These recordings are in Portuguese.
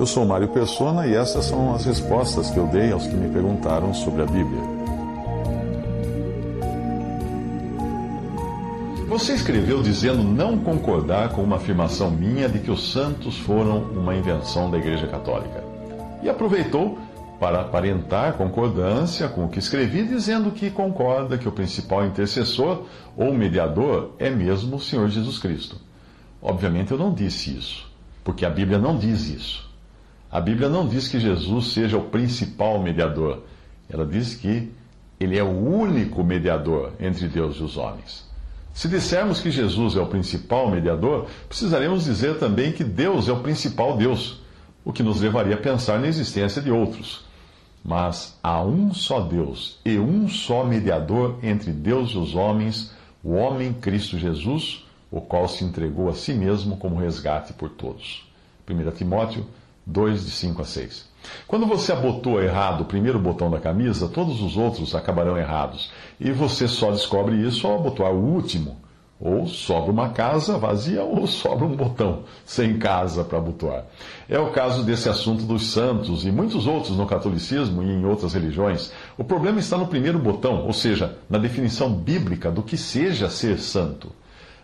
Eu sou Mário Persona e essas são as respostas que eu dei aos que me perguntaram sobre a Bíblia. Você escreveu dizendo não concordar com uma afirmação minha de que os santos foram uma invenção da Igreja Católica. E aproveitou para aparentar concordância com o que escrevi, dizendo que concorda que o principal intercessor ou mediador é mesmo o Senhor Jesus Cristo. Obviamente eu não disse isso, porque a Bíblia não diz isso. A Bíblia não diz que Jesus seja o principal mediador. Ela diz que ele é o único mediador entre Deus e os homens. Se dissermos que Jesus é o principal mediador, precisaremos dizer também que Deus é o principal Deus, o que nos levaria a pensar na existência de outros. Mas há um só Deus e um só mediador entre Deus e os homens, o homem Cristo Jesus, o qual se entregou a si mesmo como resgate por todos. 1 Timóteo 2, de 5 a 6. Quando você abotou errado o primeiro botão da camisa, todos os outros acabarão errados. E você só descobre isso ao abotoar o último. Ou sobra uma casa vazia, ou sobra um botão sem casa para abotoar. É o caso desse assunto dos santos e muitos outros no catolicismo e em outras religiões. O problema está no primeiro botão, ou seja, na definição bíblica do que seja ser santo.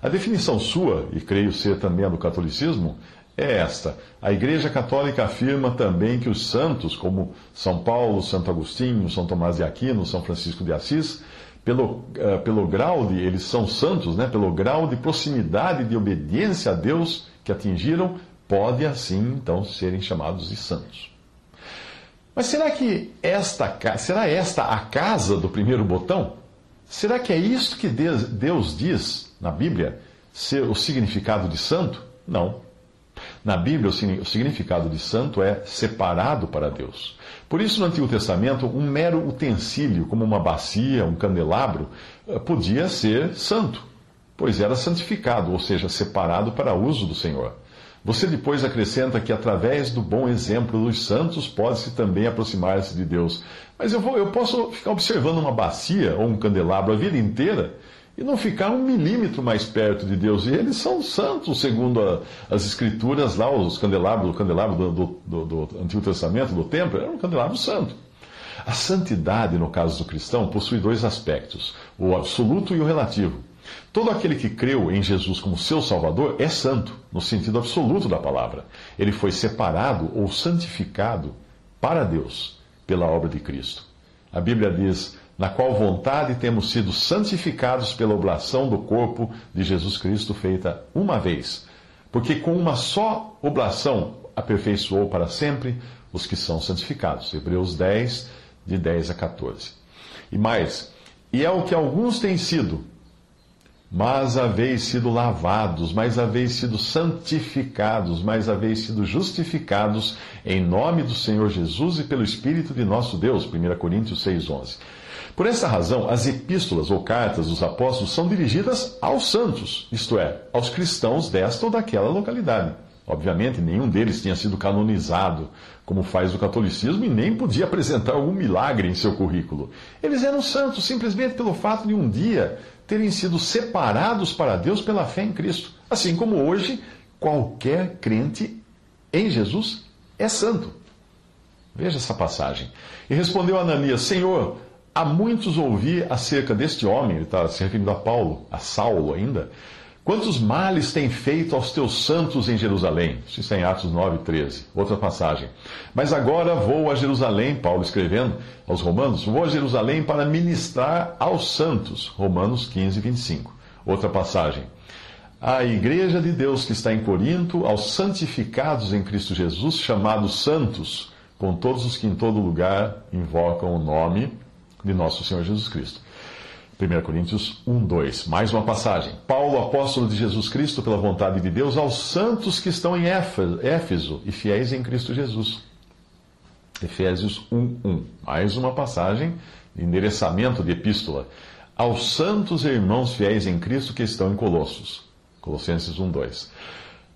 A definição sua, e creio ser também a do catolicismo, é esta. A Igreja Católica afirma também que os santos, como São Paulo, Santo Agostinho, São Tomás de Aquino, São Francisco de Assis, pelo, uh, pelo grau de, eles são santos, né, pelo grau de proximidade de obediência a Deus que atingiram, pode assim então serem chamados de santos. Mas será que esta será esta a casa do primeiro botão? Será que é isto que Deus diz na Bíblia ser o significado de santo? Não. Na Bíblia, o significado de santo é separado para Deus. Por isso, no Antigo Testamento, um mero utensílio, como uma bacia, um candelabro, eh, podia ser santo, pois era santificado, ou seja, separado para uso do Senhor. Você depois acrescenta que através do bom exemplo dos santos pode-se também aproximar-se de Deus. Mas eu, vou, eu posso ficar observando uma bacia ou um candelabro a vida inteira e não ficar um milímetro mais perto de Deus. E eles são santos, segundo a, as escrituras lá, os candelabros, o candelabro do, do, do, Antigo Testamento, do templo, era um candelabro santo. A santidade, no caso do cristão, possui dois aspectos: o absoluto e o relativo. Todo aquele que creu em Jesus como seu Salvador é santo, no sentido absoluto da palavra. Ele foi separado ou santificado para Deus pela obra de Cristo. A Bíblia diz na qual vontade temos sido santificados pela oblação do corpo de Jesus Cristo feita uma vez. Porque com uma só oblação aperfeiçoou para sempre os que são santificados. Hebreus 10, de 10 a 14. E mais, e é o que alguns têm sido, mas haveis sido lavados, mas haveis sido santificados, mas haveis sido justificados em nome do Senhor Jesus e pelo Espírito de nosso Deus. 1 Coríntios 6,11. Por essa razão, as epístolas ou cartas dos apóstolos são dirigidas aos santos, isto é, aos cristãos desta ou daquela localidade. Obviamente, nenhum deles tinha sido canonizado, como faz o catolicismo, e nem podia apresentar algum milagre em seu currículo. Eles eram santos simplesmente pelo fato de um dia terem sido separados para Deus pela fé em Cristo. Assim como hoje, qualquer crente em Jesus é santo. Veja essa passagem. E respondeu Ananias: Senhor, Há muitos ouvi acerca deste homem, ele está se referindo a Paulo, a Saulo ainda. Quantos males tem feito aos teus santos em Jerusalém? Isso está em Atos 9, 13. Outra passagem. Mas agora vou a Jerusalém, Paulo escrevendo aos Romanos, vou a Jerusalém para ministrar aos santos. Romanos 15, 25. Outra passagem. A igreja de Deus que está em Corinto, aos santificados em Cristo Jesus, chamados santos, com todos os que em todo lugar invocam o nome de nosso Senhor Jesus Cristo. 1 Coríntios 1, 2. Mais uma passagem. Paulo, apóstolo de Jesus Cristo, pela vontade de Deus, aos santos que estão em Éfeso e fiéis em Cristo Jesus. Efésios 1, 1. Mais uma passagem de endereçamento de epístola. Aos santos irmãos fiéis em Cristo que estão em Colossos. Colossenses 1, 2.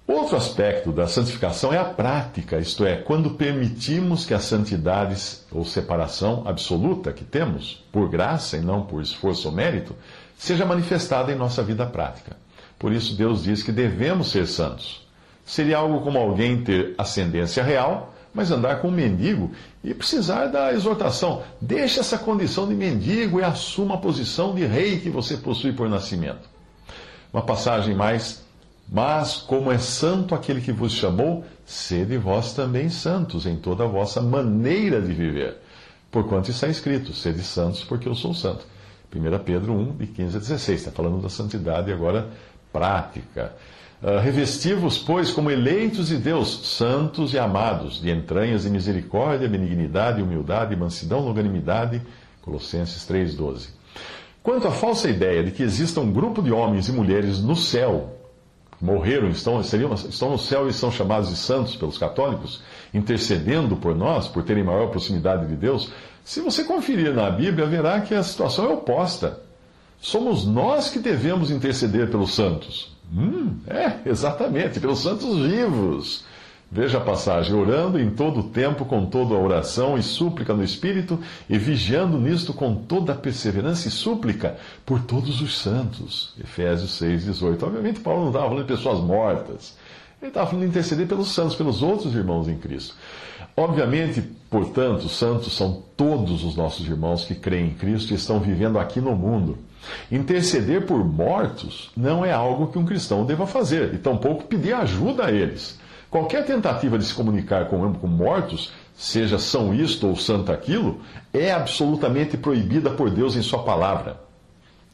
Outro aspecto da santificação é a prática, isto é, quando permitimos que a santidade ou separação absoluta que temos, por graça e não por esforço ou mérito, seja manifestada em nossa vida prática. Por isso, Deus diz que devemos ser santos. Seria algo como alguém ter ascendência real, mas andar com um mendigo e precisar da exortação. Deixe essa condição de mendigo e assuma a posição de rei que você possui por nascimento. Uma passagem mais mas, como é santo aquele que vos chamou, sede vós também santos em toda a vossa maneira de viver. Porquanto está escrito: sede santos, porque eu sou santo. 1 Pedro 1, de 15 a 16. Está falando da santidade agora prática. Uh, Revesti-vos, pois, como eleitos de Deus, santos e amados, de entranhas e misericórdia, benignidade, humildade, mansidão, longanimidade. Colossenses 3,12. Quanto à falsa ideia de que exista um grupo de homens e mulheres no céu morreram, estão, seriam, estão no céu e são chamados de santos pelos católicos, intercedendo por nós, por terem maior proximidade de Deus. Se você conferir na Bíblia, verá que a situação é oposta. Somos nós que devemos interceder pelos santos. Hum, é, exatamente, pelos santos vivos. Veja a passagem: orando em todo o tempo com toda a oração e súplica no Espírito, e vigiando nisto com toda a perseverança e súplica por todos os santos. Efésios 6, 18. Obviamente, Paulo não estava falando de pessoas mortas. Ele estava falando de interceder pelos santos, pelos outros irmãos em Cristo. Obviamente, portanto, santos são todos os nossos irmãos que creem em Cristo e estão vivendo aqui no mundo. Interceder por mortos não é algo que um cristão deva fazer, e tampouco pedir ajuda a eles. Qualquer tentativa de se comunicar com, com mortos, seja são isto ou santo aquilo, é absolutamente proibida por Deus em Sua palavra.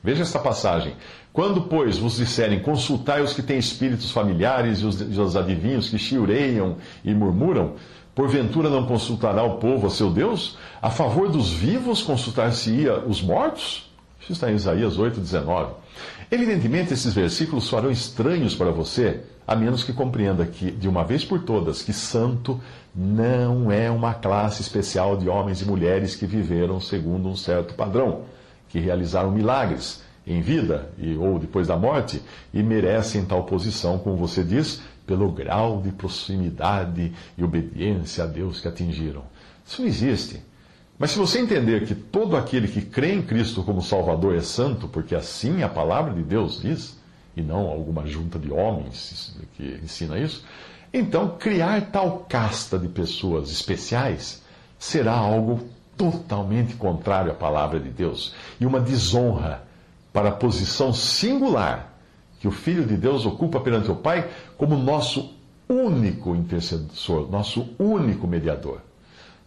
Veja esta passagem. Quando, pois, vos disserem, consultai os que têm espíritos familiares e os, e os adivinhos que chiureiam e murmuram, porventura não consultará o povo a seu Deus? A favor dos vivos consultar-se-ia os mortos? Isso está em Isaías 8, 19. Evidentemente, esses versículos farão estranhos para você a menos que compreenda que, de uma vez por todas, que santo não é uma classe especial de homens e mulheres que viveram segundo um certo padrão, que realizaram milagres em vida e, ou depois da morte e merecem tal posição, como você diz, pelo grau de proximidade e obediência a Deus que atingiram. Isso não existe. Mas se você entender que todo aquele que crê em Cristo como Salvador é santo, porque assim a palavra de Deus diz, e não alguma junta de homens que ensina isso, então criar tal casta de pessoas especiais será algo totalmente contrário à palavra de Deus e uma desonra para a posição singular que o Filho de Deus ocupa perante o Pai como nosso único intercessor, nosso único mediador.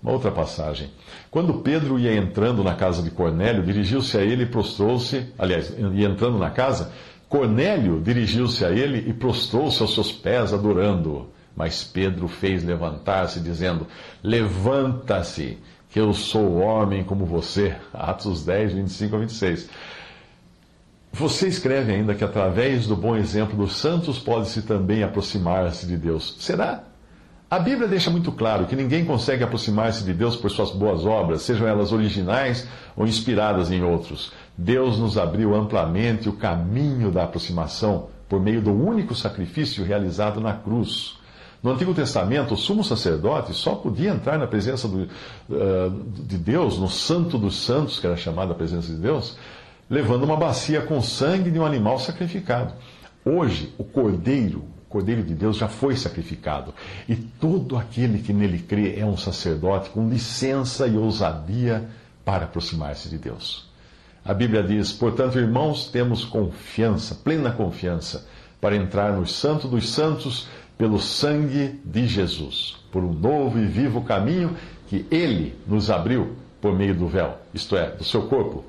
Uma outra passagem. Quando Pedro ia entrando na casa de Cornélio, dirigiu-se a ele e prostrou-se, aliás, ia entrando na casa, Cornélio dirigiu-se a ele e prostrou-se aos seus pés, adorando-o. Mas Pedro fez levantar-se, dizendo: Levanta-se, que eu sou homem como você. Atos 10, 25 a 26. Você escreve ainda que através do bom exemplo dos santos pode-se também aproximar-se de Deus. Será? A Bíblia deixa muito claro que ninguém consegue aproximar-se de Deus por suas boas obras, sejam elas originais ou inspiradas em outros. Deus nos abriu amplamente o caminho da aproximação por meio do único sacrifício realizado na cruz. No Antigo Testamento, o sumo sacerdote só podia entrar na presença do, uh, de Deus, no Santo dos Santos, que era chamada a presença de Deus, levando uma bacia com sangue de um animal sacrificado. Hoje, o cordeiro, Cordeiro de Deus já foi sacrificado. E todo aquele que nele crê é um sacerdote com licença e ousadia para aproximar-se de Deus. A Bíblia diz: portanto, irmãos, temos confiança, plena confiança, para entrar no Santo dos Santos pelo sangue de Jesus, por um novo e vivo caminho que ele nos abriu por meio do véu, isto é, do seu corpo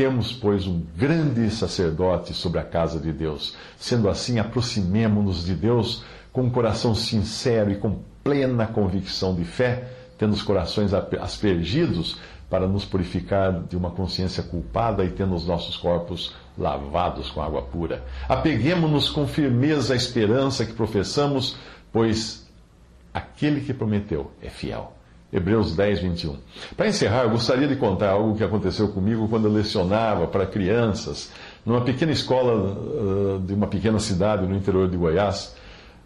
temos, pois, um grande sacerdote sobre a casa de Deus. Sendo assim, aproximemo-nos de Deus com um coração sincero e com plena convicção de fé, tendo os corações aspergidos para nos purificar de uma consciência culpada e tendo os nossos corpos lavados com água pura. Apeguemos-nos com firmeza à esperança que professamos, pois aquele que prometeu é fiel. Hebreus 10, 21. Para encerrar, eu gostaria de contar algo que aconteceu comigo quando eu lecionava para crianças numa pequena escola de uma pequena cidade no interior de Goiás.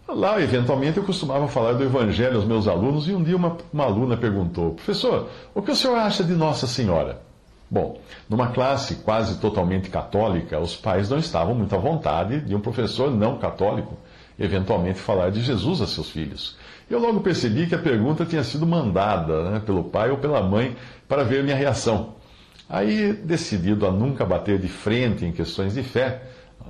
Lá, eventualmente, eu costumava falar do Evangelho aos meus alunos e um dia uma, uma aluna perguntou: Professor, o que o senhor acha de Nossa Senhora? Bom, numa classe quase totalmente católica, os pais não estavam muito à vontade de um professor não católico eventualmente falar de Jesus a seus filhos. Eu logo percebi que a pergunta tinha sido mandada né, pelo pai ou pela mãe para ver minha reação. Aí, decidido a nunca bater de frente em questões de fé,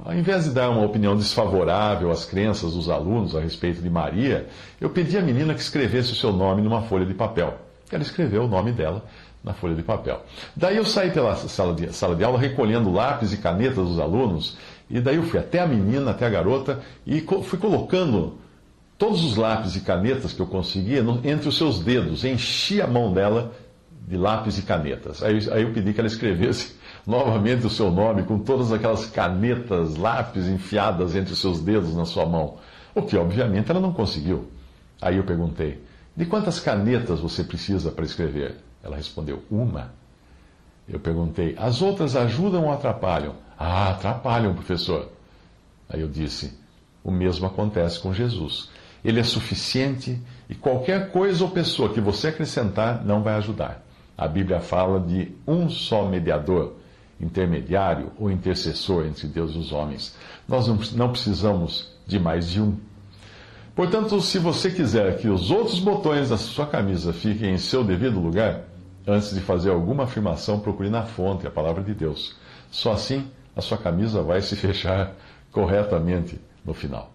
ao invés de dar uma opinião desfavorável às crenças dos alunos a respeito de Maria, eu pedi à menina que escrevesse o seu nome numa folha de papel. Ela escreveu o nome dela na folha de papel. Daí eu saí pela sala de, sala de aula recolhendo lápis e canetas dos alunos, e daí eu fui até a menina, até a garota, e fui colocando todos os lápis e canetas que eu conseguia entre os seus dedos, enchi a mão dela de lápis e canetas. Aí, aí eu pedi que ela escrevesse novamente o seu nome com todas aquelas canetas, lápis enfiadas entre os seus dedos na sua mão. O que, obviamente, ela não conseguiu. Aí eu perguntei: de quantas canetas você precisa para escrever? Ela respondeu: Uma. Eu perguntei: As outras ajudam ou atrapalham? Ah, atrapalham, professor. Aí eu disse: O mesmo acontece com Jesus. Ele é suficiente e qualquer coisa ou pessoa que você acrescentar não vai ajudar. A Bíblia fala de um só mediador, intermediário ou intercessor entre Deus e os homens. Nós não precisamos de mais de um. Portanto, se você quiser que os outros botões da sua camisa fiquem em seu devido lugar, Antes de fazer alguma afirmação, procure na fonte a palavra de Deus. Só assim a sua camisa vai se fechar corretamente no final.